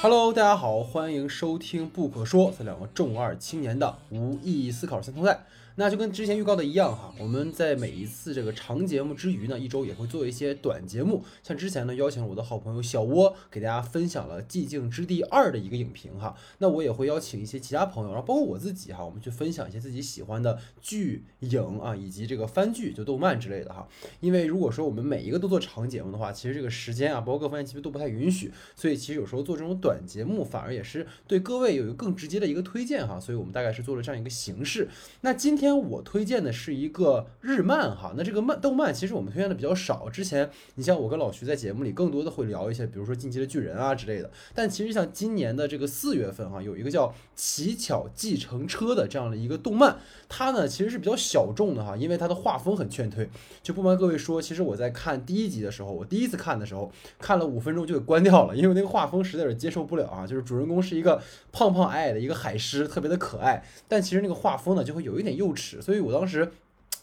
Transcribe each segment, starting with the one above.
Hello，大家好，欢迎收听《不可说》，这两个重二青年的无意义思考三通赛。那就跟之前预告的一样哈，我们在每一次这个长节目之余呢，一周也会做一些短节目。像之前呢，邀请了我的好朋友小窝，给大家分享了《寂静之地二》的一个影评哈。那我也会邀请一些其他朋友，然后包括我自己哈，我们去分享一些自己喜欢的剧影啊，以及这个番剧，就动漫之类的哈。因为如果说我们每一个都做长节目的话，其实这个时间啊，包括各方面其实都不太允许，所以其实有时候做这种短节目，反而也是对各位有一个更直接的一个推荐哈。所以我们大概是做了这样一个形式。那今天我推荐的。是一个日漫哈，那这个漫动漫其实我们推荐的比较少。之前你像我跟老徐在节目里更多的会聊一些，比如说《进击的巨人》啊之类的。但其实像今年的这个四月份哈，有一个叫《乞巧计程车》的这样的一个动漫，它呢其实是比较小众的哈，因为它的画风很劝退。就不瞒各位说，其实我在看第一集的时候，我第一次看的时候，看了五分钟就给关掉了，因为那个画风实在是接受不了啊。就是主人公是一个胖胖矮矮的一个海狮，特别的可爱，但其实那个画风呢就会有一点幼稚，所以我当时。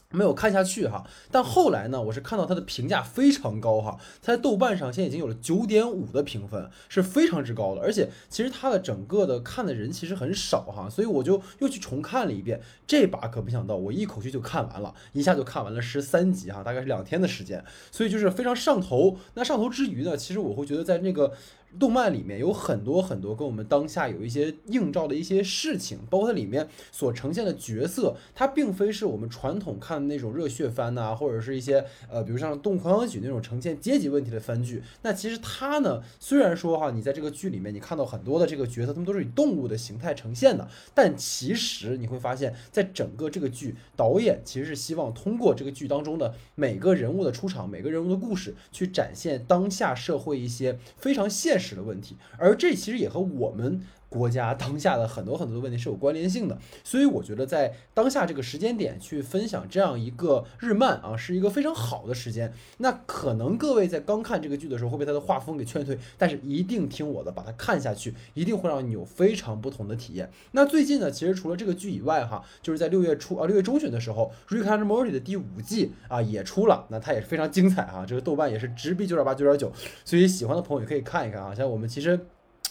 没有看下去哈，但后来呢，我是看到它的评价非常高哈，它在豆瓣上现在已经有了九点五的评分，是非常之高的。而且其实它的整个的看的人其实很少哈，所以我就又去重看了一遍。这把可没想到，我一口气就看完了，一下就看完了十三集哈，大概是两天的时间，所以就是非常上头。那上头之余呢，其实我会觉得在那个。动漫里面有很多很多跟我们当下有一些映照的一些事情，包括它里面所呈现的角色，它并非是我们传统看的那种热血番呐，或者是一些呃，比如像《动物狂想曲》那种呈现阶级问题的番剧。那其实它呢，虽然说哈，你在这个剧里面你看到很多的这个角色，他们都是以动物的形态呈现的，但其实你会发现在整个这个剧，导演其实是希望通过这个剧当中的每个人物的出场，每个人物的故事，去展现当下社会一些非常现实。的问题，而这其实也和我们。国家当下的很多很多的问题是有关联性的，所以我觉得在当下这个时间点去分享这样一个日漫啊，是一个非常好的时间。那可能各位在刚看这个剧的时候会被它的画风给劝退，但是一定听我的，把它看下去，一定会让你有非常不同的体验。那最近呢，其实除了这个剧以外哈，就是在六月初啊六月中旬的时候，《Rick and Morty》的第五季啊也出了，那它也是非常精彩啊，这个豆瓣也是直逼九点八九点九，所以喜欢的朋友也可以看一看啊。像我们其实。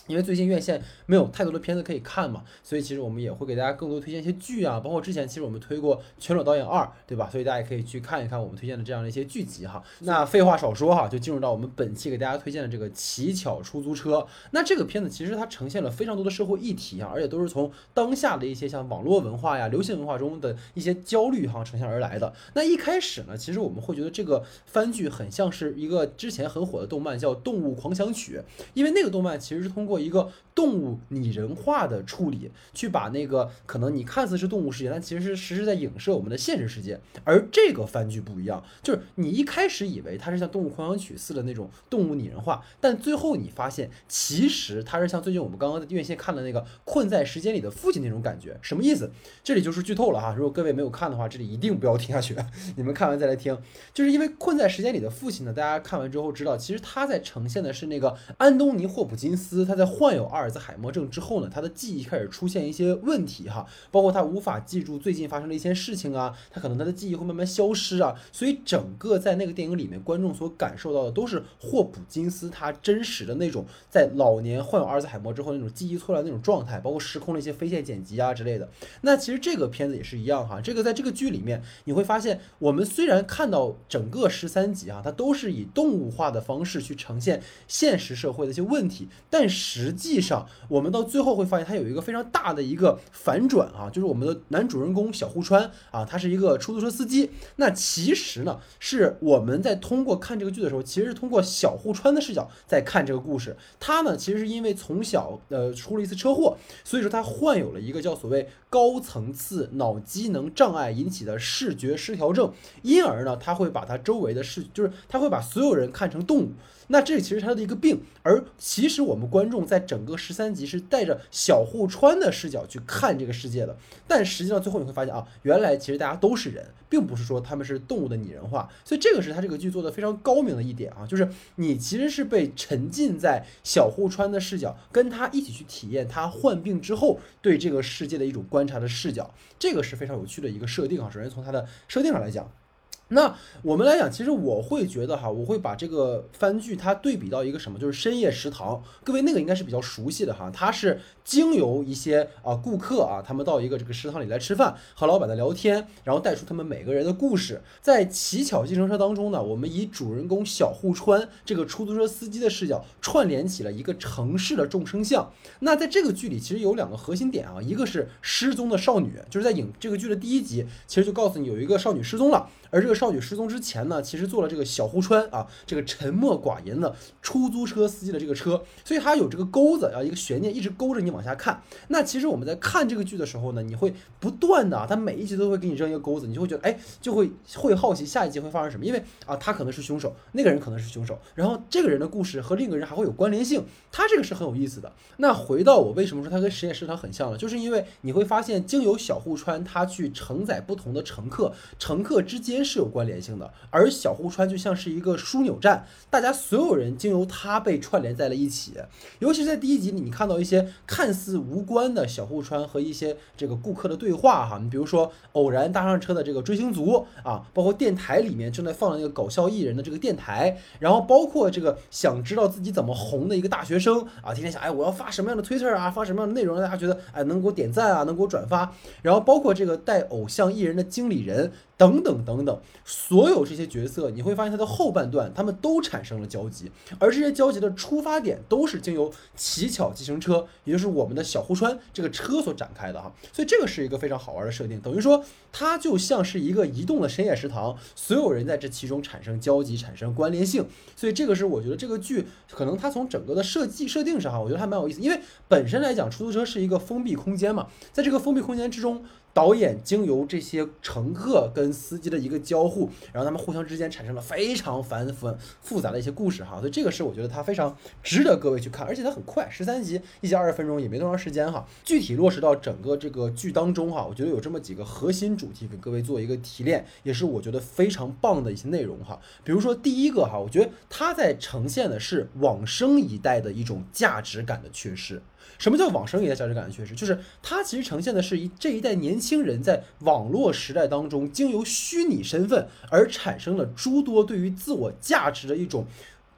因为最近院线没有太多的片子可以看嘛，所以其实我们也会给大家更多推荐一些剧啊，包括之前其实我们推过《全裸导演二》，对吧？所以大家也可以去看一看我们推荐的这样的一些剧集哈。那废话少说哈，就进入到我们本期给大家推荐的这个《乞巧出租车》。那这个片子其实它呈现了非常多的社会议题啊，而且都是从当下的一些像网络文化呀、流行文化中的一些焦虑哈呈现而来的。那一开始呢，其实我们会觉得这个番剧很像是一个之前很火的动漫叫《动物狂想曲》，因为那个动漫其实是通过一个动物拟人化的处理，去把那个可能你看似是动物世界，但其实是实时在影射我们的现实世界。而这个番剧不一样，就是你一开始以为它是像《动物狂想曲》似的那种动物拟人化，但最后你发现，其实它是像最近我们刚刚在院线看的那个《困在时间里的父亲》那种感觉。什么意思？这里就是剧透了哈。如果各位没有看的话，这里一定不要听下去，你们看完再来听。就是因为《困在时间里的父亲》呢，大家看完之后知道，其实他在呈现的是那个安东尼·霍普金斯，他在患有。阿尔兹海默症之后呢，他的记忆开始出现一些问题哈，包括他无法记住最近发生的一些事情啊，他可能他的记忆会慢慢消失啊，所以整个在那个电影里面，观众所感受到的都是霍普金斯他真实的那种在老年患有阿尔兹海默之后那种记忆错乱那种状态，包括时空的一些飞线剪辑啊之类的。那其实这个片子也是一样哈，这个在这个剧里面你会发现，我们虽然看到整个十三集啊，它都是以动物化的方式去呈现现实社会的一些问题，但是实际上。我们到最后会发现，它有一个非常大的一个反转啊，就是我们的男主人公小户川啊，他是一个出租车司机。那其实呢，是我们在通过看这个剧的时候，其实是通过小户川的视角在看这个故事。他呢，其实是因为从小呃出了一次车祸，所以说他患有了一个叫所谓高层次脑机能障碍引起的视觉失调症，因而呢，他会把他周围的视，就是他会把所有人看成动物。那这其实他的一个病，而其实我们观众在整个十三集是带着小户川的视角去看这个世界的，但实际上最后你会发现啊，原来其实大家都是人，并不是说他们是动物的拟人化，所以这个是他这个剧做的非常高明的一点啊，就是你其实是被沉浸在小户川的视角，跟他一起去体验他患病之后对这个世界的一种观察的视角，这个是非常有趣的一个设定啊。首先从它的设定上来讲。那我们来讲，其实我会觉得哈，我会把这个番剧它对比到一个什么，就是深夜食堂。各位那个应该是比较熟悉的哈，它是经由一些啊顾客啊，他们到一个这个食堂里来吃饭，和老板的聊天，然后带出他们每个人的故事。在乞巧计程车当中呢，我们以主人公小户川这个出租车司机的视角，串联起了一个城市的众生相。那在这个剧里，其实有两个核心点啊，一个是失踪的少女，就是在影这个剧的第一集，其实就告诉你有一个少女失踪了。而这个少女失踪之前呢，其实坐了这个小户川啊，这个沉默寡言的出租车司机的这个车，所以它有这个钩子啊，一个悬念一直勾着你往下看。那其实我们在看这个剧的时候呢，你会不断的啊，它每一集都会给你扔一个钩子，你就会觉得哎，就会会好奇下一集会发生什么，因为啊，他可能是凶手，那个人可能是凶手，然后这个人的故事和另一个人还会有关联性，他这个是很有意思的。那回到我为什么说它跟实验食堂很像了，就是因为你会发现经由小户川他去承载不同的乘客，乘客之间。是有关联性的，而小户川就像是一个枢纽站，大家所有人经由他被串联在了一起。尤其是在第一集里，你看到一些看似无关的小户川和一些这个顾客的对话哈，你比如说偶然搭上车的这个追星族啊，包括电台里面正在放的那个搞笑艺人的这个电台，然后包括这个想知道自己怎么红的一个大学生啊，天天想哎我要发什么样的推特啊，发什么样的内容让大家觉得哎能给我点赞啊，能给我转发，然后包括这个带偶像艺人的经理人。等等等等，所有这些角色，你会发现它的后半段，他们都产生了交集，而这些交集的出发点都是经由乞巧计程车，也就是我们的小户川这个车所展开的哈。所以这个是一个非常好玩的设定，等于说它就像是一个移动的深夜食堂，所有人在这其中产生交集，产生关联性。所以这个是我觉得这个剧可能它从整个的设计设定上哈，我觉得还蛮有意思，因为本身来讲，出租车是一个封闭空间嘛，在这个封闭空间之中。导演经由这些乘客跟司机的一个交互，然后他们互相之间产生了非常繁复复杂的一些故事哈，所以这个是我觉得它非常值得各位去看，而且它很快，十三集一集二十分钟也没多长时间哈。具体落实到整个这个剧当中哈，我觉得有这么几个核心主题给各位做一个提炼，也是我觉得非常棒的一些内容哈。比如说第一个哈，我觉得它在呈现的是往生一代的一种价值感的缺失。什么叫往生一代价值感的缺失？就是它其实呈现的是一这一代年轻人在网络时代当中，经由虚拟身份而产生了诸多对于自我价值的一种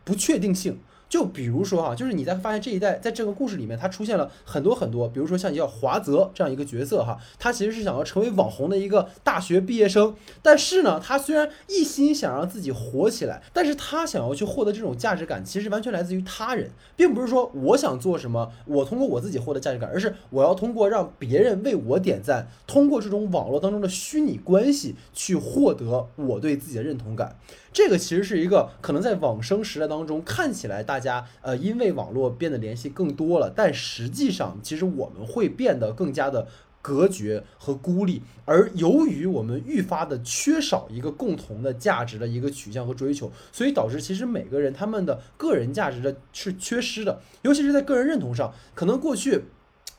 不确定性。就比如说哈，就是你在发现这一代在这个故事里面，他出现了很多很多，比如说像叫华泽这样一个角色哈，他其实是想要成为网红的一个大学毕业生，但是呢，他虽然一心想让自己火起来，但是他想要去获得这种价值感，其实完全来自于他人，并不是说我想做什么，我通过我自己获得价值感，而是我要通过让别人为我点赞，通过这种网络当中的虚拟关系去获得我对自己的认同感。这个其实是一个可能在往生时代当中看起来大家呃因为网络变得联系更多了，但实际上其实我们会变得更加的隔绝和孤立，而由于我们愈发的缺少一个共同的价值的一个取向和追求，所以导致其实每个人他们的个人价值的是缺失的，尤其是在个人认同上，可能过去。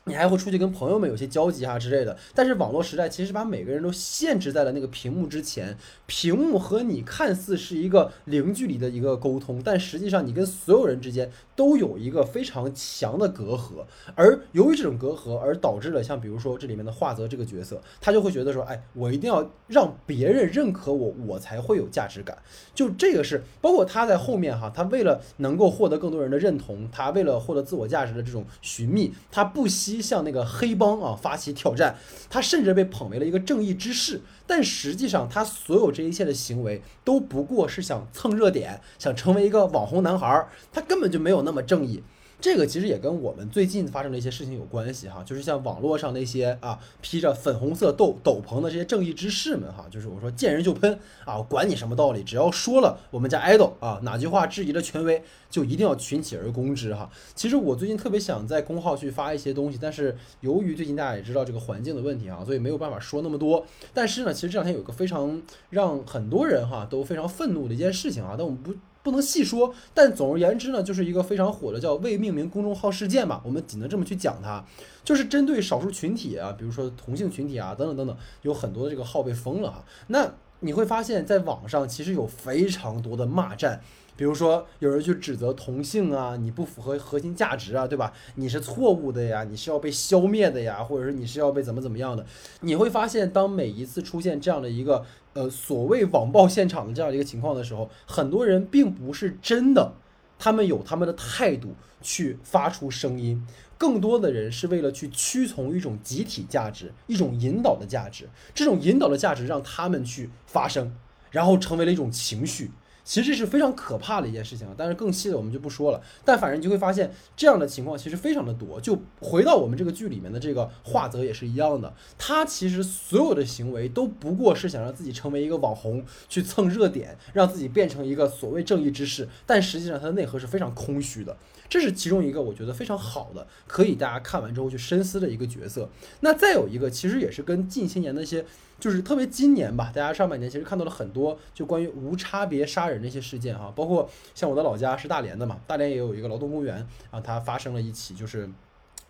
你还会出去跟朋友们有些交集啊之类的，但是网络时代其实把每个人都限制在了那个屏幕之前，屏幕和你看似是一个零距离的一个沟通，但实际上你跟所有人之间都有一个非常强的隔阂，而由于这种隔阂而导致了像比如说这里面的华泽这个角色，他就会觉得说，哎，我一定要让别人认可我，我才会有价值感。就这个是包括他在后面哈，他为了能够获得更多人的认同，他为了获得自我价值的这种寻觅，他不惜。向那个黑帮啊发起挑战，他甚至被捧为了一个正义之士，但实际上他所有这一切的行为都不过是想蹭热点，想成为一个网红男孩儿，他根本就没有那么正义。这个其实也跟我们最近发生的一些事情有关系哈，就是像网络上那些啊披着粉红色斗斗篷的这些正义之士们哈，就是我说见人就喷啊，管你什么道理，只要说了我们家 idol 啊哪句话质疑了权威，就一定要群起而攻之哈。其实我最近特别想在公号去发一些东西，但是由于最近大家也知道这个环境的问题啊，所以没有办法说那么多。但是呢，其实这两天有个非常让很多人哈都非常愤怒的一件事情啊，但我们不。不能细说，但总而言之呢，就是一个非常火的叫未命名公众号事件嘛，我们只能这么去讲它，就是针对少数群体啊，比如说同性群体啊，等等等等，有很多的这个号被封了哈。那你会发现在网上其实有非常多的骂战。比如说，有人去指责同性啊，你不符合核心价值啊，对吧？你是错误的呀，你是要被消灭的呀，或者是你是要被怎么怎么样的？你会发现，当每一次出现这样的一个。呃所谓网暴现场的这样一个情况的时候，很多人并不是真的，他们有他们的态度去发出声音，更多的人是为了去屈从一种集体价值，一种引导的价值，这种引导的价值让他们去发声，然后成为了一种情绪。其实是非常可怕的一件事情，但是更细的我们就不说了。但反正你就会发现这样的情况其实非常的多。就回到我们这个剧里面的这个华泽也是一样的，他其实所有的行为都不过是想让自己成为一个网红，去蹭热点，让自己变成一个所谓正义之士。但实际上他的内核是非常空虚的。这是其中一个我觉得非常好的，可以大家看完之后去深思的一个角色。那再有一个，其实也是跟近些年的一些。就是特别今年吧，大家上半年其实看到了很多就关于无差别杀人的一些事件哈，包括像我的老家是大连的嘛，大连也有一个劳动公园啊，它发生了一起就是。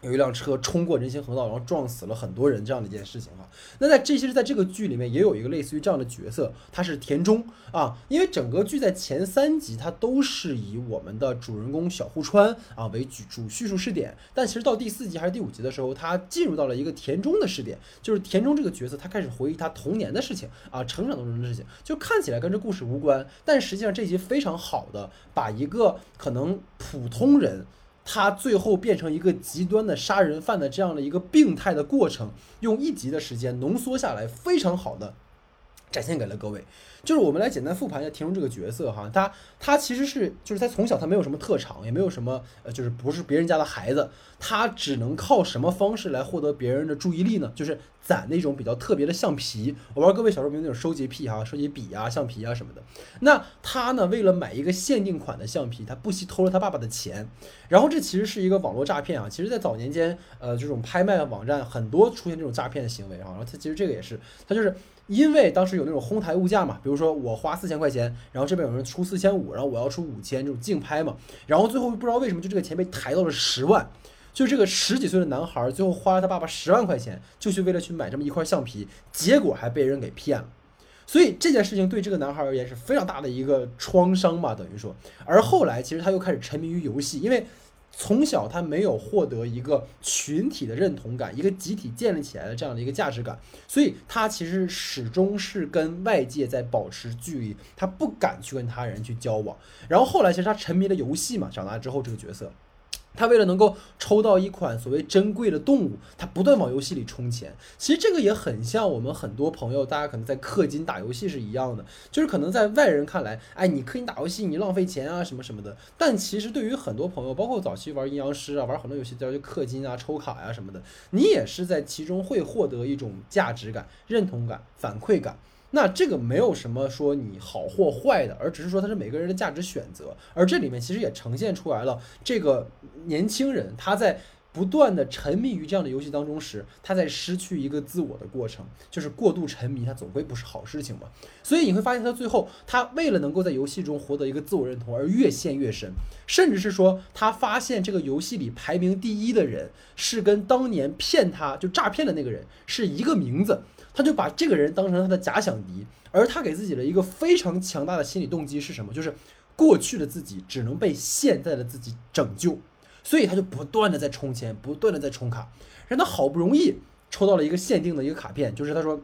有一辆车冲过人行横道，然后撞死了很多人，这样的一件事情哈。那在这些在这个剧里面也有一个类似于这样的角色，他是田中啊。因为整个剧在前三集它都是以我们的主人公小户川啊为主主叙述视点，但其实到第四集还是第五集的时候，他进入到了一个田中的视点，就是田中这个角色他开始回忆他童年的事情啊，成长当中的事情，就看起来跟这故事无关，但实际上这集非常好的把一个可能普通人。他最后变成一个极端的杀人犯的这样的一个病态的过程，用一集的时间浓缩下来，非常好的展现给了各位。就是我们来简单复盘一下田中这个角色哈，他他其实是就是他从小他没有什么特长，也没有什么呃，就是不是别人家的孩子，他只能靠什么方式来获得别人的注意力呢？就是攒那种比较特别的橡皮。我不知道各位小时候有没有那种收集癖哈，收集笔啊、橡皮啊什么的。那他呢，为了买一个限定款的橡皮，他不惜偷了他爸爸的钱。然后这其实是一个网络诈骗啊。其实，在早年间，呃，这种拍卖网站很多出现这种诈骗的行为啊。然后他其实这个也是，他就是。因为当时有那种哄抬物价嘛，比如说我花四千块钱，然后这边有人出四千五，然后我要出五千，这种竞拍嘛，然后最后不知道为什么就这个钱被抬到了十万，就这个十几岁的男孩最后花了他爸爸十万块钱，就去为了去买这么一块橡皮，结果还被人给骗了，所以这件事情对这个男孩而言是非常大的一个创伤嘛，等于说，而后来其实他又开始沉迷于游戏，因为。从小他没有获得一个群体的认同感，一个集体建立起来的这样的一个价值感，所以他其实始终是跟外界在保持距离，他不敢去跟他人去交往。然后后来其实他沉迷了游戏嘛，长大之后这个角色。他为了能够抽到一款所谓珍贵的动物，他不断往游戏里充钱。其实这个也很像我们很多朋友，大家可能在氪金打游戏是一样的，就是可能在外人看来，哎，你氪金打游戏你浪费钱啊什么什么的。但其实对于很多朋友，包括早期玩阴阳师啊，玩很多游戏叫就氪金啊、抽卡呀什么的，你也是在其中会获得一种价值感、认同感、反馈感。那这个没有什么说你好或坏的，而只是说它是每个人的价值选择。而这里面其实也呈现出来了，这个年轻人他在不断的沉迷于这样的游戏当中时，他在失去一个自我的过程，就是过度沉迷，他总归不是好事情嘛。所以你会发现，他最后他为了能够在游戏中获得一个自我认同而越陷越深，甚至是说他发现这个游戏里排名第一的人是跟当年骗他就诈骗的那个人是一个名字。他就把这个人当成他的假想敌，而他给自己的一个非常强大的心理动机是什么？就是过去的自己只能被现在的自己拯救，所以他就不断的在充钱，不断的在充卡，让他好不容易抽到了一个限定的一个卡片，就是他说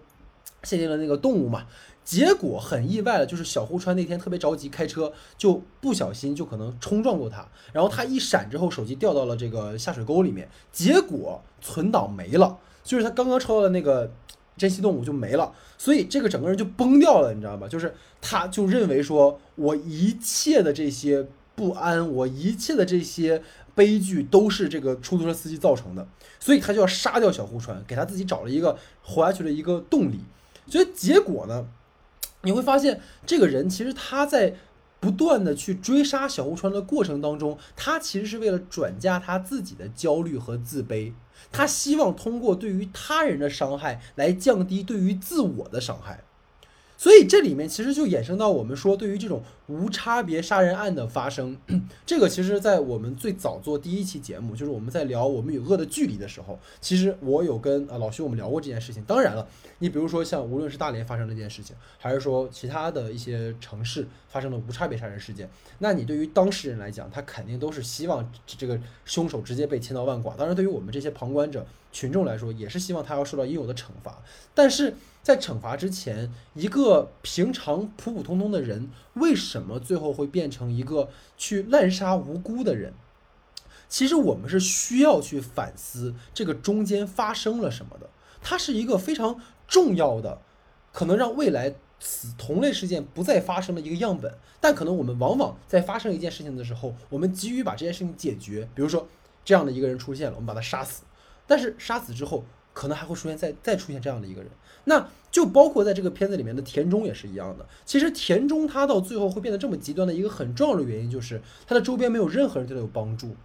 限定了那个动物嘛，结果很意外的，就是小户川那天特别着急开车，就不小心就可能冲撞过他，然后他一闪之后手机掉到了这个下水沟里面，结果存档没了，就是他刚刚抽到的那个。珍稀动物就没了，所以这个整个人就崩掉了，你知道吧？就是他就认为说，我一切的这些不安，我一切的这些悲剧都是这个出租车司机造成的，所以他就要杀掉小户川，给他自己找了一个活下去的一个动力。所以结果呢，你会发现这个人其实他在不断的去追杀小户川的过程当中，他其实是为了转嫁他自己的焦虑和自卑。他希望通过对于他人的伤害来降低对于自我的伤害。所以这里面其实就衍生到我们说，对于这种无差别杀人案的发生，这个其实，在我们最早做第一期节目，就是我们在聊我们与恶的距离的时候，其实我有跟啊老徐我们聊过这件事情。当然了，你比如说像无论是大连发生这件事情，还是说其他的一些城市发生的无差别杀人事件，那你对于当事人来讲，他肯定都是希望这个凶手直接被千刀万剐。当然，对于我们这些旁观者。群众来说，也是希望他要受到应有的惩罚。但是在惩罚之前，一个平常普普通通的人，为什么最后会变成一个去滥杀无辜的人？其实我们是需要去反思这个中间发生了什么的。它是一个非常重要的，可能让未来此同类事件不再发生的一个样本。但可能我们往往在发生一件事情的时候，我们急于把这件事情解决，比如说这样的一个人出现了，我们把他杀死。但是杀死之后，可能还会出现再再出现这样的一个人，那就包括在这个片子里面的田中也是一样的。其实田中他到最后会变得这么极端的一个很重要的原因，就是他的周边没有任何人对他有帮助，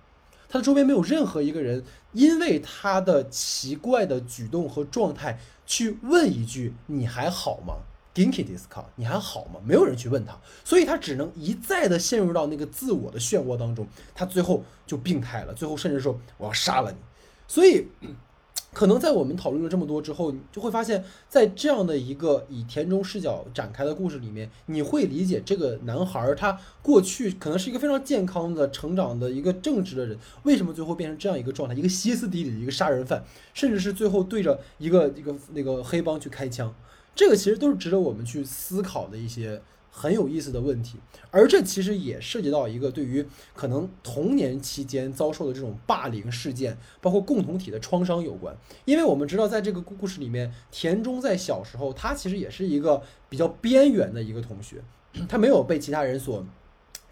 他的周边没有任何一个人因为他的奇怪的举动和状态去问一句你还好吗？Ginky Disco，你还好吗？没有人去问他，所以他只能一再的陷入到那个自我的漩涡当中，他最后就病态了，最后甚至说我要杀了你。所以，可能在我们讨论了这么多之后，你就会发现，在这样的一个以田中视角展开的故事里面，你会理解这个男孩他过去可能是一个非常健康的成长的一个正直的人，为什么最后变成这样一个状态，一个歇斯底里的一个杀人犯，甚至是最后对着一个一个那个黑帮去开枪，这个其实都是值得我们去思考的一些。很有意思的问题，而这其实也涉及到一个对于可能童年期间遭受的这种霸凌事件，包括共同体的创伤有关。因为我们知道，在这个故故事里面，田中在小时候，他其实也是一个比较边缘的一个同学，他没有被其他人所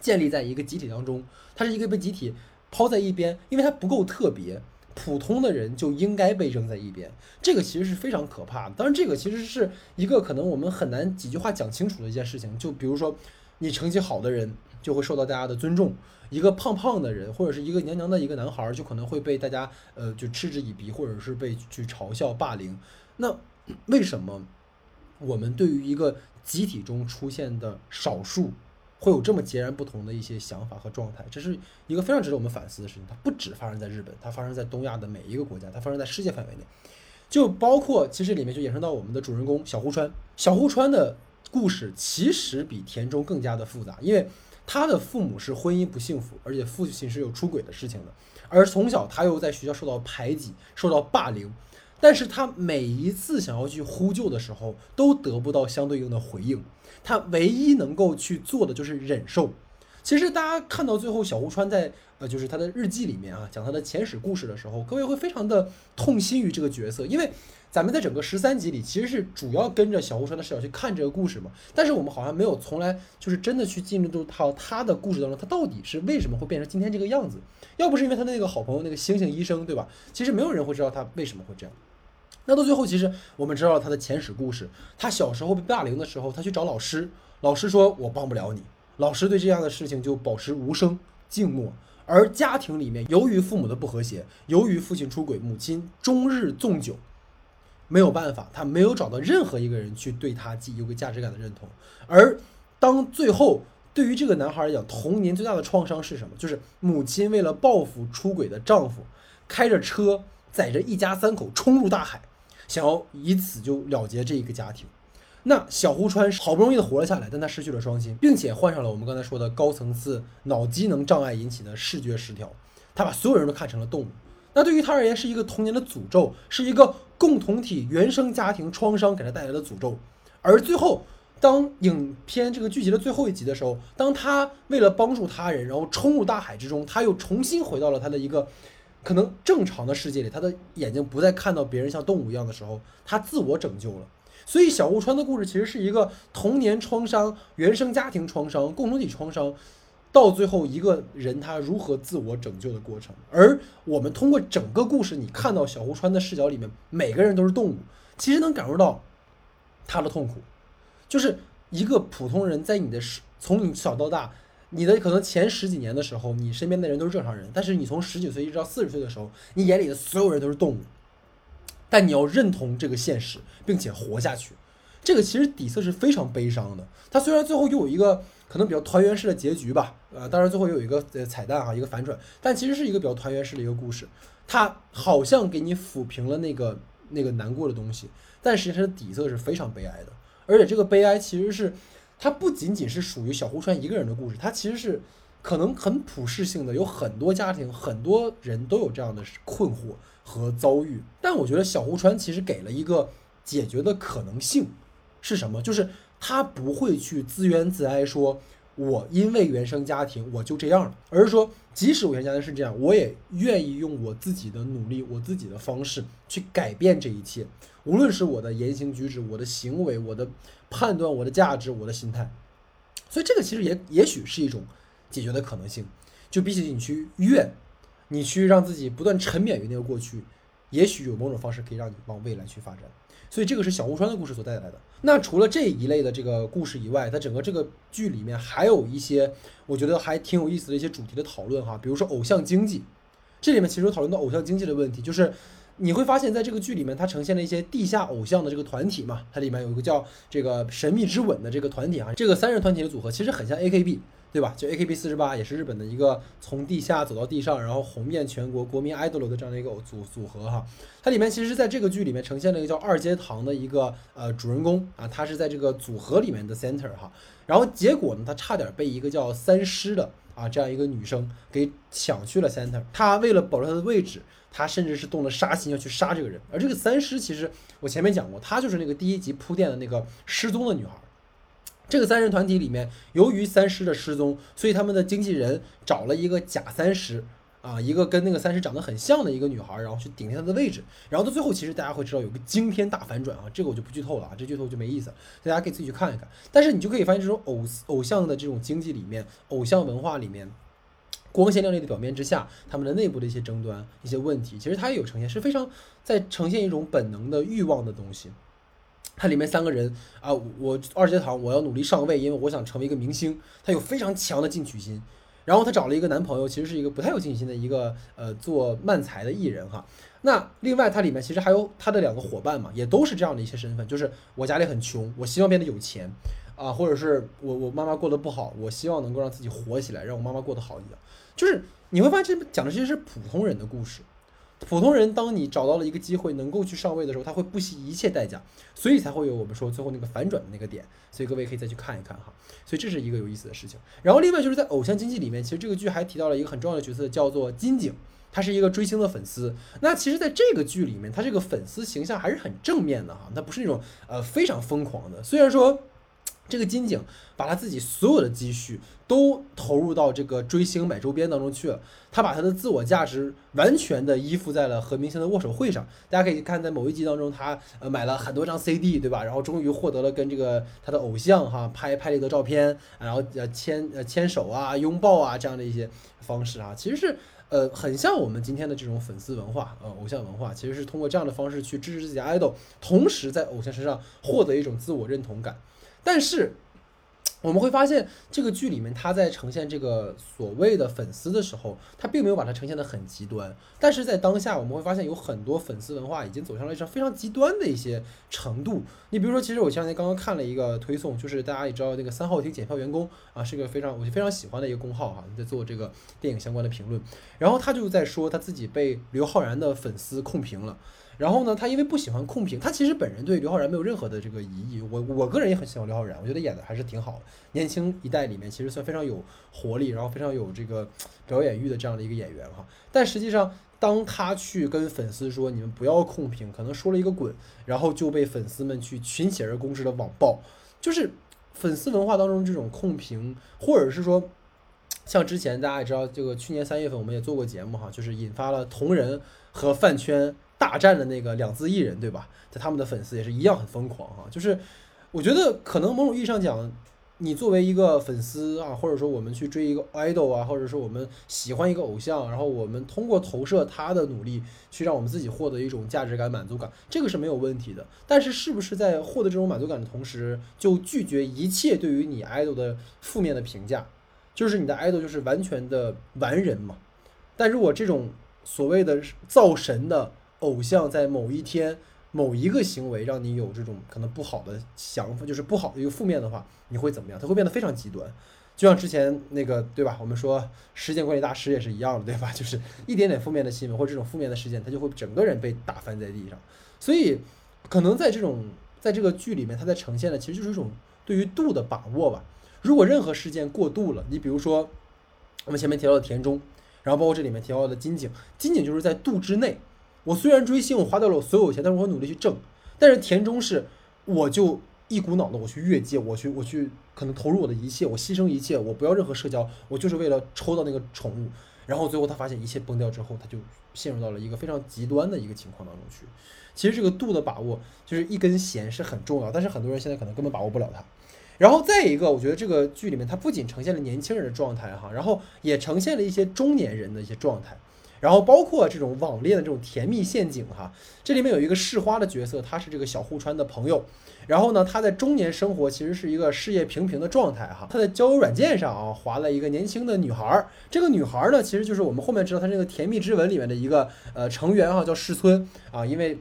建立在一个集体当中，他是一个被集体抛在一边，因为他不够特别。普通的人就应该被扔在一边，这个其实是非常可怕的。当然，这个其实是一个可能我们很难几句话讲清楚的一件事情。就比如说，你成绩好的人就会受到大家的尊重，一个胖胖的人或者是一个娘娘的一个男孩就可能会被大家呃就嗤之以鼻，或者是被去嘲笑霸凌。那为什么我们对于一个集体中出现的少数？会有这么截然不同的一些想法和状态，这是一个非常值得我们反思的事情。它不只发生在日本，它发生在东亚的每一个国家，它发生在世界范围内，就包括其实里面就衍生到我们的主人公小户川。小户川的故事其实比田中更加的复杂，因为他的父母是婚姻不幸福，而且父亲是有出轨的事情的，而从小他又在学校受到排挤、受到霸凌，但是他每一次想要去呼救的时候，都得不到相对应的回应。他唯一能够去做的就是忍受。其实大家看到最后，小吴川在呃，就是他的日记里面啊，讲他的前史故事的时候，各位会非常的痛心于这个角色，因为咱们在整个十三集里其实是主要跟着小吴川的视角去看这个故事嘛。但是我们好像没有从来就是真的去进入到他的故事当中，他到底是为什么会变成今天这个样子？要不是因为他的那个好朋友那个星星医生，对吧？其实没有人会知道他为什么会这样。那到最后，其实我们知道了他的前史故事。他小时候被霸凌的时候，他去找老师，老师说我帮不了你。老师对这样的事情就保持无声静默。而家庭里面，由于父母的不和谐，由于父亲出轨，母亲终日纵酒，没有办法，他没有找到任何一个人去对他有个价值感的认同。而当最后，对于这个男孩来讲，童年最大的创伤是什么？就是母亲为了报复出轨的丈夫，开着车载着一家三口冲入大海。想要以此就了结这一个家庭，那小胡川好不容易的活了下来，但他失去了双亲，并且患上了我们刚才说的高层次脑机能障碍引起的视觉失调，他把所有人都看成了动物。那对于他而言是一个童年的诅咒，是一个共同体原生家庭创伤给他带来的诅咒。而最后，当影片这个剧集的最后一集的时候，当他为了帮助他人，然后冲入大海之中，他又重新回到了他的一个。可能正常的世界里，他的眼睛不再看到别人像动物一样的时候，他自我拯救了。所以小户川的故事其实是一个童年创伤、原生家庭创伤、共同体创伤，到最后一个人他如何自我拯救的过程。而我们通过整个故事，你看到小户川的视角里面，每个人都是动物，其实能感受到他的痛苦，就是一个普通人在你的从你小到大。你的可能前十几年的时候，你身边的人都是正常人，但是你从十几岁一直到四十岁的时候，你眼里的所有人都是动物。但你要认同这个现实，并且活下去，这个其实底色是非常悲伤的。它虽然最后又有一个可能比较团圆式的结局吧，呃，当然最后又有一个呃彩蛋哈，一个反转，但其实是一个比较团圆式的一个故事。它好像给你抚平了那个那个难过的东西，但实际上它的底色是非常悲哀的，而且这个悲哀其实是。它不仅仅是属于小户川一个人的故事，它其实是可能很普世性的，有很多家庭、很多人都有这样的困惑和遭遇。但我觉得小户川其实给了一个解决的可能性，是什么？就是他不会去自怨自哀，说我因为原生家庭我就这样了，而是说，即使我原生家庭是这样，我也愿意用我自己的努力、我自己的方式去改变这一切，无论是我的言行举止、我的行为、我的判断、我的价值、我的心态。所以这个其实也也许是一种解决的可能性，就比起你去怨，你去让自己不断沉湎于那个过去，也许有某种方式可以让你往未来去发展。所以这个是小户川的故事所带来的。那除了这一类的这个故事以外，在整个这个剧里面还有一些我觉得还挺有意思的一些主题的讨论哈，比如说偶像经济，这里面其实讨论到偶像经济的问题，就是。你会发现在这个剧里面，它呈现了一些地下偶像的这个团体嘛？它里面有一个叫这个神秘之吻的这个团体啊，这个三人团体的组合其实很像 AKB，对吧？就 AKB 四十八也是日本的一个从地下走到地上，然后红遍全国国民 idol 的这样的一个组组合哈。它里面其实在这个剧里面呈现了一个叫二阶堂的一个呃主人公啊，他是在这个组合里面的 center 哈。然后结果呢，他差点被一个叫三师的啊这样一个女生给抢去了 center，他为了保住他的位置。他甚至是动了杀心要去杀这个人，而这个三师其实我前面讲过，他就是那个第一集铺垫的那个失踪的女孩。这个三人团体里面，由于三师的失踪，所以他们的经纪人找了一个假三师啊，一个跟那个三师长得很像的一个女孩，然后去顶替她的位置。然后到最后，其实大家会知道有个惊天大反转啊，这个我就不剧透了啊，这剧透就没意思，大家可以自己去看一看。但是你就可以发现，这种偶偶像的这种经济里面，偶像文化里面。光鲜亮丽的表面之下，他们的内部的一些争端、一些问题，其实它也有呈现，是非常在呈现一种本能的欲望的东西。它里面三个人啊，我二阶堂我要努力上位，因为我想成为一个明星。他有非常强的进取心，然后他找了一个男朋友，其实是一个不太有进取心的一个呃做漫才的艺人哈。那另外它里面其实还有他的两个伙伴嘛，也都是这样的一些身份，就是我家里很穷，我希望变得有钱啊，或者是我我妈妈过得不好，我希望能够让自己活起来，让我妈妈过得好一点。就是你会发现，这讲的其实是普通人的故事。普通人，当你找到了一个机会能够去上位的时候，他会不惜一切代价，所以才会有我们说最后那个反转的那个点。所以各位可以再去看一看哈。所以这是一个有意思的事情。然后另外就是在偶像经济里面，其实这个剧还提到了一个很重要的角色，叫做金井，他是一个追星的粉丝。那其实在这个剧里面，他这个粉丝形象还是很正面的哈，他不是那种呃非常疯狂的。虽然说。这个金井把他自己所有的积蓄都投入到这个追星买周边当中去了，他把他的自我价值完全的依附在了和明星的握手会上。大家可以看在某一集当中，他呃买了很多张 CD，对吧？然后终于获得了跟这个他的偶像哈拍拍了一个照片，然后呃牵呃牵手啊、拥抱啊这样的一些方式啊，其实是呃很像我们今天的这种粉丝文化呃偶像文化，其实是通过这样的方式去支持自己的 idol，同时在偶像身上获得一种自我认同感。但是我们会发现，这个剧里面他在呈现这个所谓的粉丝的时候，他并没有把它呈现的很极端。但是在当下，我们会发现有很多粉丝文化已经走向了一种非常极端的一些程度。你比如说，其实我前两天刚刚看了一个推送，就是大家也知道那个三号厅检票员工啊，是个非常我就非常喜欢的一个公号哈，在做这个电影相关的评论。然后他就在说他自己被刘昊然的粉丝控评了。然后呢，他因为不喜欢控评，他其实本人对刘昊然没有任何的这个疑义。我我个人也很喜欢刘昊然，我觉得演的还是挺好的。年轻一代里面其实算非常有活力，然后非常有这个表演欲的这样的一个演员哈。但实际上，当他去跟粉丝说你们不要控评，可能说了一个滚，然后就被粉丝们去群起而攻之的网暴。就是粉丝文化当中这种控评，或者是说，像之前大家也知道，这个去年三月份我们也做过节目哈，就是引发了同人和饭圈。大战的那个两字艺人，对吧？在他们的粉丝也是一样很疯狂哈。就是我觉得可能某种意义上讲，你作为一个粉丝啊，或者说我们去追一个 idol 啊，或者说我们喜欢一个偶像，然后我们通过投射他的努力，去让我们自己获得一种价值感、满足感，这个是没有问题的。但是是不是在获得这种满足感的同时，就拒绝一切对于你 idol 的负面的评价？就是你的 idol 就是完全的完人嘛？但如果这种所谓的造神的，偶像在某一天某一个行为让你有这种可能不好的想法，就是不好的一个负面的话，你会怎么样？他会变得非常极端，就像之前那个对吧？我们说时间管理大师也是一样的，对吧？就是一点点负面的新闻或者这种负面的事件，他就会整个人被打翻在地上。所以可能在这种在这个剧里面，他在呈现的其实就是一种对于度的把握吧。如果任何事件过度了，你比如说我们前面提到的田中，然后包括这里面提到的金井，金井就是在度之内，我虽然追星，我花掉了我所有钱，但是我努力去挣。但是田中是，我就一股脑的我去越界，我去我去可能投入我的一切，我牺牲一切，我不要任何社交，我就是为了抽到那个宠物。然后最后他发现一切崩掉之后，他就陷入到了一个非常极端的一个情况当中去。其实这个度的把握，就是一根弦是很重要，但是很多人现在可能根本把握不了它。然后再一个，我觉得这个剧里面它不仅呈现了年轻人的状态哈，然后也呈现了一些中年人的一些状态。然后包括这种网恋的这种甜蜜陷阱哈，这里面有一个市花的角色，他是这个小户川的朋友。然后呢，他在中年生活其实是一个事业平平的状态哈。他在交友软件上啊，划了一个年轻的女孩儿。这个女孩儿呢，其实就是我们后面知道她这个《甜蜜之吻》里面的一个呃成员哈，叫世村啊。因为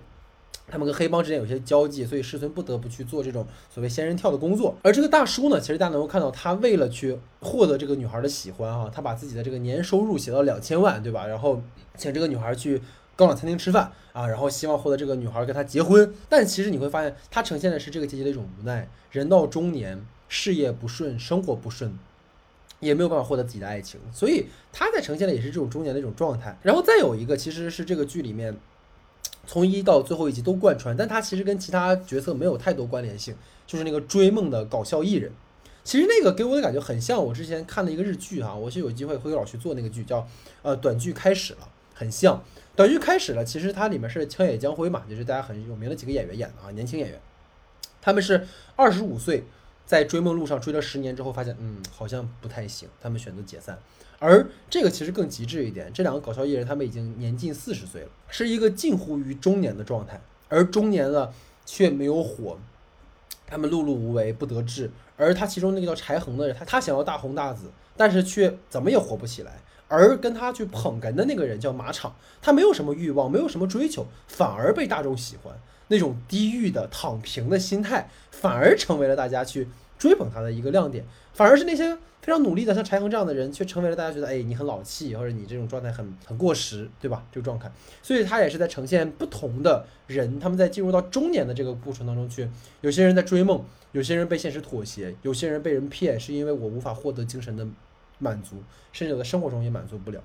他们跟黑帮之间有些交际，所以师尊不得不去做这种所谓仙人跳的工作。而这个大叔呢，其实大家能够看到，他为了去获得这个女孩的喜欢哈，他把自己的这个年收入写到两千万，对吧？然后请这个女孩去。高档餐厅吃饭啊，然后希望获得这个女孩跟他结婚，但其实你会发现，他呈现的是这个阶级的一种无奈。人到中年，事业不顺，生活不顺，也没有办法获得自己的爱情，所以他在呈现的也是这种中年的一种状态。然后再有一个，其实是这个剧里面从一到最后一集都贯穿，但他其实跟其他角色没有太多关联性，就是那个追梦的搞笑艺人。其实那个给我的感觉很像我之前看的一个日剧哈，我是有机会会给老徐做那个剧，叫呃短剧开始了，很像。短剧开始了，其实它里面是枪野江辉嘛，就是大家很有名的几个演员演的啊，年轻演员，他们是二十五岁，在追梦路上追了十年之后，发现嗯好像不太行，他们选择解散。而这个其实更极致一点，这两个搞笑艺人他们已经年近四十岁了，是一个近乎于中年的状态，而中年了却没有火，他们碌碌无为，不得志。而他其中那个叫柴恒的人，他他想要大红大紫，但是却怎么也火不起来。而跟他去捧哏的那个人叫马场，他没有什么欲望，没有什么追求，反而被大众喜欢。那种低欲的躺平的心态，反而成为了大家去追捧他的一个亮点。反而是那些非常努力的，像柴恒这样的人，却成为了大家觉得，哎，你很老气，或者你这种状态很很过时，对吧？这个状态。所以他也是在呈现不同的人，他们在进入到中年的这个过程当中去，有些人在追梦，有些人被现实妥协，有些人被人骗，是因为我无法获得精神的。满足，甚至在生活中也满足不了，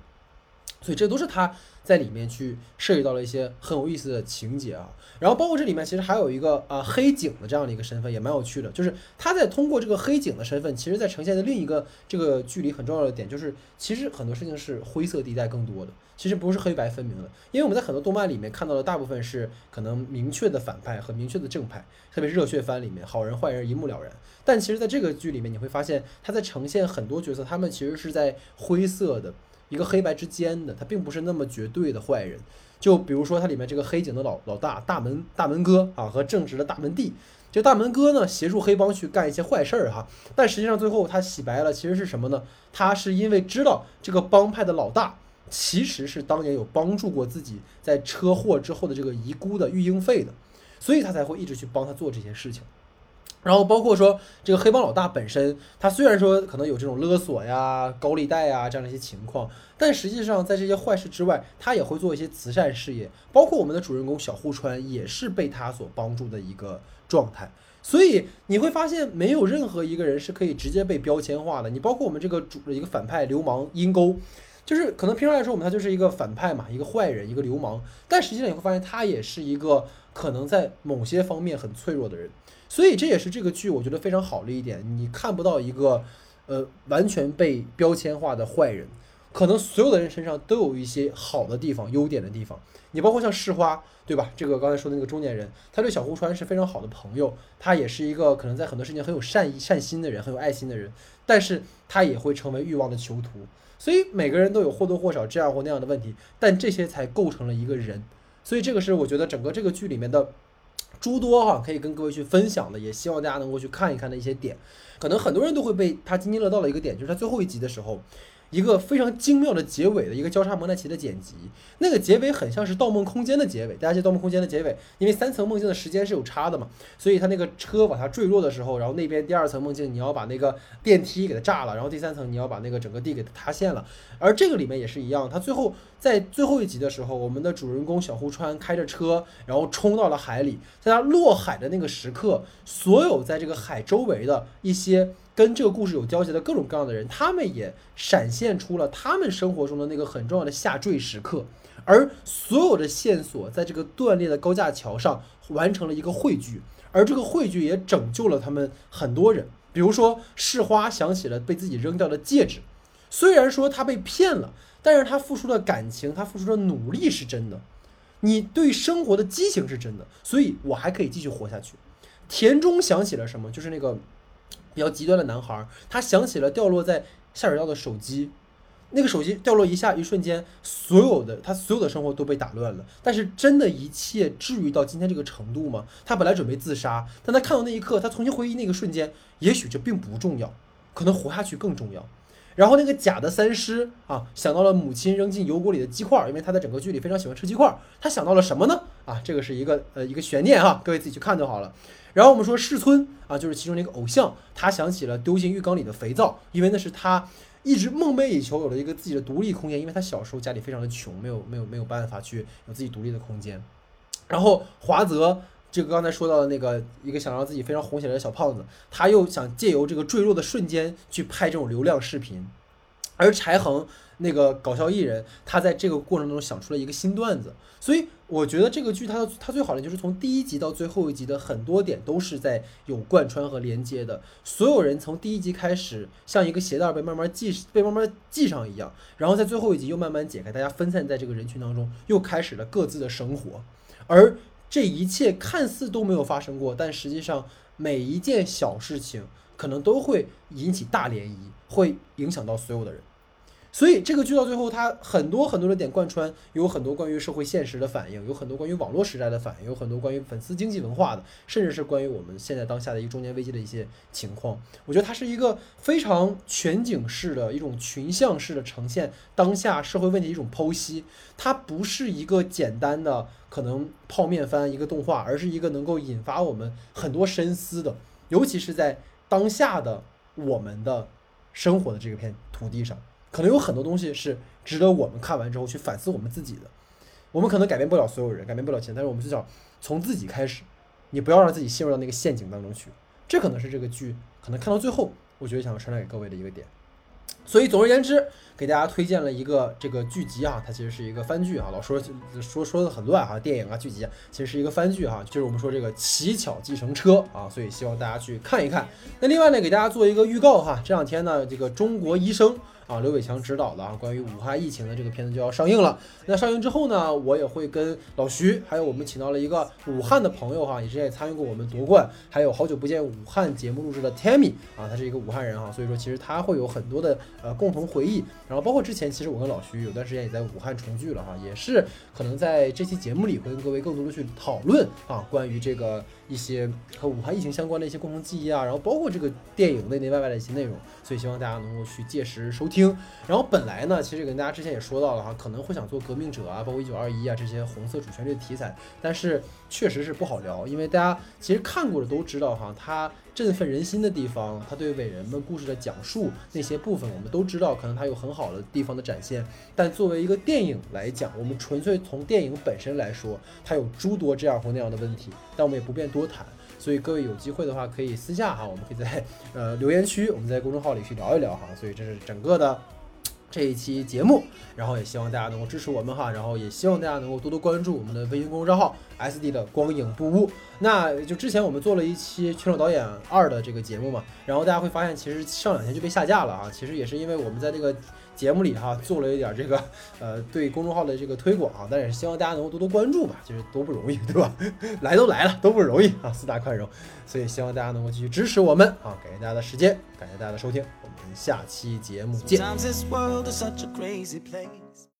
所以这都是他在里面去涉及到了一些很有意思的情节啊。然后包括这里面其实还有一个啊黑警的这样的一个身份也蛮有趣的，就是他在通过这个黑警的身份，其实在呈现的另一个这个距离很重要的点，就是其实很多事情是灰色地带更多的。其实不是黑白分明的，因为我们在很多动漫里面看到的大部分是可能明确的反派和明确的正派，特别是热血番里面，好人坏人一目了然。但其实在这个剧里面，你会发现他在呈现很多角色，他们其实是在灰色的一个黑白之间的，他并不是那么绝对的坏人。就比如说它里面这个黑警的老老大大门大门哥啊，和正直的大门弟，这大门哥呢协助黑帮去干一些坏事儿哈，但实际上最后他洗白了，其实是什么呢？他是因为知道这个帮派的老大。其实是当年有帮助过自己在车祸之后的这个遗孤的育婴费的，所以他才会一直去帮他做这些事情。然后包括说这个黑帮老大本身，他虽然说可能有这种勒索呀、高利贷呀这样的一些情况，但实际上在这些坏事之外，他也会做一些慈善事业。包括我们的主人公小户川也是被他所帮助的一个状态。所以你会发现，没有任何一个人是可以直接被标签化的。你包括我们这个主一个反派流氓阴沟。就是可能平常来说，我们他就是一个反派嘛，一个坏人，一个流氓。但实际上你会发现，他也是一个可能在某些方面很脆弱的人。所以这也是这个剧我觉得非常好的一点，你看不到一个呃完全被标签化的坏人，可能所有的人身上都有一些好的地方、优点的地方。你包括像市花，对吧？这个刚才说的那个中年人，他对小户川是非常好的朋友，他也是一个可能在很多事情很有善意、善心的人，很有爱心的人。但是他也会成为欲望的囚徒。所以每个人都有或多或少这样或那样的问题，但这些才构成了一个人。所以这个是我觉得整个这个剧里面的诸多哈，可以跟各位去分享的，也希望大家能够去看一看的一些点。可能很多人都会被他津津乐道的一个点，就是他最后一集的时候。一个非常精妙的结尾的一个交叉蒙太奇的剪辑，那个结尾很像是《盗梦空间》的结尾。大家记得《盗梦空间》的结尾，因为三层梦境的时间是有差的嘛，所以他那个车往下坠落的时候，然后那边第二层梦境你要把那个电梯给它炸了，然后第三层你要把那个整个地给它塌陷了。而这个里面也是一样，他最后在最后一集的时候，我们的主人公小户川开着车，然后冲到了海里，在他落海的那个时刻，所有在这个海周围的一些。跟这个故事有交集的各种各样的人，他们也闪现出了他们生活中的那个很重要的下坠时刻，而所有的线索在这个断裂的高架桥上完成了一个汇聚，而这个汇聚也拯救了他们很多人。比如说，世花想起了被自己扔掉的戒指，虽然说他被骗了，但是他付出的感情，他付出的努力是真的，你对生活的激情是真的，所以我还可以继续活下去。田中想起了什么？就是那个比较极端的男孩，他想起了掉落在下水道的手机，那个手机掉落一下，一瞬间，所有的他所有的生活都被打乱了。但是真的一切至于到今天这个程度吗？他本来准备自杀，但他看到那一刻，他重新回忆那个瞬间，也许这并不重要，可能活下去更重要。然后那个假的三师啊，想到了母亲扔进油锅里的鸡块，因为他在整个剧里非常喜欢吃鸡块，他想到了什么呢？啊，这个是一个呃一个悬念哈，各位自己去看就好了。然后我们说世村啊，就是其中的一个偶像，他想起了丢进浴缸里的肥皂，因为那是他一直梦寐以求有了一个自己的独立空间，因为他小时候家里非常的穷，没有没有没有办法去有自己独立的空间。然后华泽这个刚才说到的那个一个想让自己非常红起来的小胖子，他又想借由这个坠落的瞬间去拍这种流量视频，而柴恒。那个搞笑艺人，他在这个过程中想出了一个新段子，所以我觉得这个剧它它最好的就是从第一集到最后一集的很多点都是在有贯穿和连接的。所有人从第一集开始像一个鞋带被慢慢系被慢慢系上一样，然后在最后一集又慢慢解开，大家分散在这个人群当中，又开始了各自的生活。而这一切看似都没有发生过，但实际上每一件小事情可能都会引起大涟漪，会影响到所有的人。所以这个剧到最后，它很多很多的点贯穿，有很多关于社会现实的反应，有很多关于网络时代的反应，有很多关于粉丝经济文化的，甚至是关于我们现在当下的一个中年危机的一些情况。我觉得它是一个非常全景式的一种群像式的呈现当下社会问题一种剖析。它不是一个简单的可能泡面番一个动画，而是一个能够引发我们很多深思的，尤其是在当下的我们的生活的这片土地上。可能有很多东西是值得我们看完之后去反思我们自己的。我们可能改变不了所有人，改变不了钱，但是我们至少从自己开始。你不要让自己陷入到那个陷阱当中去。这可能是这个剧可能看到最后，我觉得想要传达给各位的一个点。所以总而言之，给大家推荐了一个这个剧集啊，它其实是一个番剧啊。老说说说的很乱哈，电影啊剧集，其实是一个番剧哈，就是我们说这个《乞巧计程车》啊，所以希望大家去看一看。那另外呢，给大家做一个预告哈，这两天呢，这个中国医生。啊，刘伟强执导的啊，关于武汉疫情的这个片子就要上映了。那上映之后呢，我也会跟老徐，还有我们请到了一个武汉的朋友哈，之前也参与过我们夺冠，还有好久不见武汉节目录制的 Tammy 啊，他是一个武汉人哈，所以说其实他会有很多的呃共同回忆。然后包括之前其实我跟老徐有段时间也在武汉重聚了哈，也是可能在这期节目里会跟各位更多的去讨论啊，关于这个。一些和武汉疫情相关的一些共同记忆啊，然后包括这个电影内内外外的一些内容，所以希望大家能够去届时收听。然后本来呢，其实跟大家之前也说到了哈，可能会想做革命者啊，包括一九二一啊这些红色主旋律的题材，但是确实是不好聊，因为大家其实看过的都知道哈，它。振奋人心的地方，他对伟人们故事的讲述那些部分，我们都知道，可能他有很好的地方的展现。但作为一个电影来讲，我们纯粹从电影本身来说，它有诸多这样或那样的问题，但我们也不便多谈。所以各位有机会的话，可以私下哈，我们可以在 呃留言区，我们在公众号里去聊一聊哈。所以这是整个的。这一期节目，然后也希望大家能够支持我们哈，然后也希望大家能够多多关注我们的微信公众账号 S D 的光影不污。那就之前我们做了一期《拳手导演二》的这个节目嘛，然后大家会发现，其实上两天就被下架了啊。其实也是因为我们在这个节目里哈做了一点这个 呃对公众号的这个推广啊，但也是希望大家能够多多关注吧，就是都不容易对吧？来都来了，都不容易啊，四大宽容，所以希望大家能够继续支持我们啊，感谢大家的时间，感谢大家的收听。我们下期节目见。